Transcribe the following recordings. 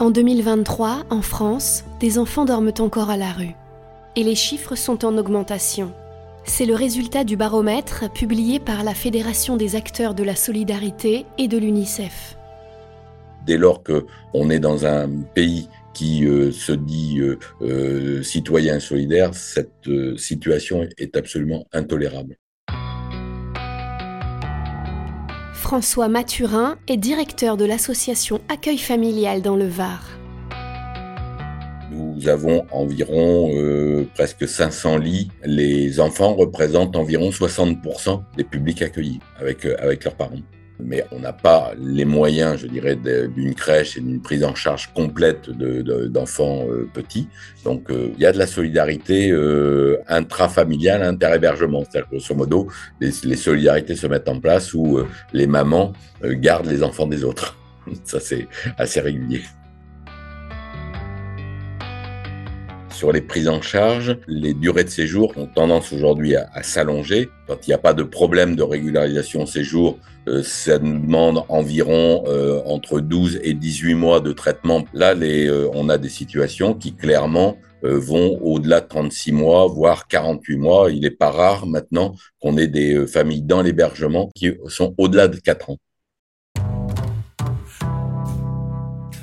En 2023, en France, des enfants dorment encore à la rue. Et les chiffres sont en augmentation. C'est le résultat du baromètre publié par la Fédération des acteurs de la solidarité et de l'UNICEF. Dès lors qu'on est dans un pays qui euh, se dit euh, euh, citoyen solidaire, cette situation est absolument intolérable. François Mathurin est directeur de l'association Accueil familial dans le Var. Nous avons environ euh, presque 500 lits. Les enfants représentent environ 60% des publics accueillis avec, euh, avec leurs parents mais on n'a pas les moyens, je dirais, d'une crèche et d'une prise en charge complète d'enfants euh, petits. Donc, euh, il y a de la solidarité euh, intrafamiliale, interhébergement. C'est-à-dire, grosso modo, les, les, solidarités se mettent en place où les mamans gardent les enfants des autres. Ça, c'est assez régulier. Sur les prises en charge, les durées de séjour ont tendance aujourd'hui à, s'allonger. Quand il n'y a pas de problème de régularisation séjour, euh, ça nous demande environ euh, entre 12 et 18 mois de traitement. Là, euh, on a des situations qui clairement vont au-delà de 36 mois, voire 48 mois. Il n'est pas rare maintenant qu'on ait des familles dans l'hébergement qui sont au-delà de 4 ans.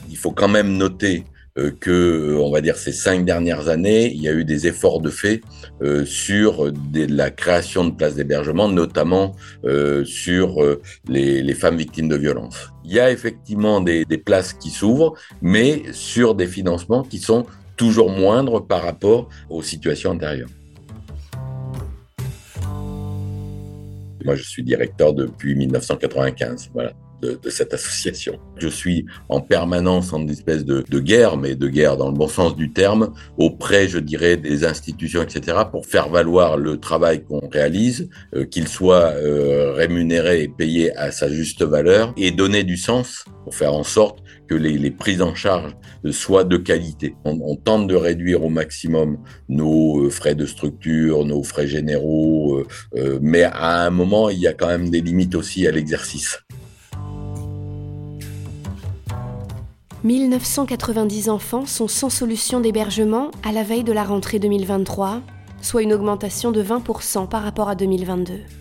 Il faut quand même noter que, euh, on va dire, ces cinq dernières années, il y a eu des efforts de fait euh, sur la création de places d'hébergement, notamment sur les, femmes victimes de violences. Il y a effectivement des, des places qui s'ouvrent, mais sur des financements qui sont toujours moindres par rapport aux situations antérieures. Moi, je suis directeur depuis 1995. Voilà de, cette association. Je suis en permanence en espèce de, de, guerre, mais de guerre dans le bon sens du terme, auprès, je dirais, des institutions, etc., pour faire valoir le travail qu'on réalise, euh, qu'il soit euh, rémunéré et payé à sa juste valeur, et donner du sens pour faire en sorte que les, les prises en charge soient de qualité. On, on, tente de réduire au maximum nos euh, frais de structure, nos frais généraux, mais à un moment, il y a quand même des limites aussi à l'exercice. 1990 enfants sont sans solution d'hébergement à la veille de la rentrée 2023, soit une augmentation de 20% par rapport à 2022.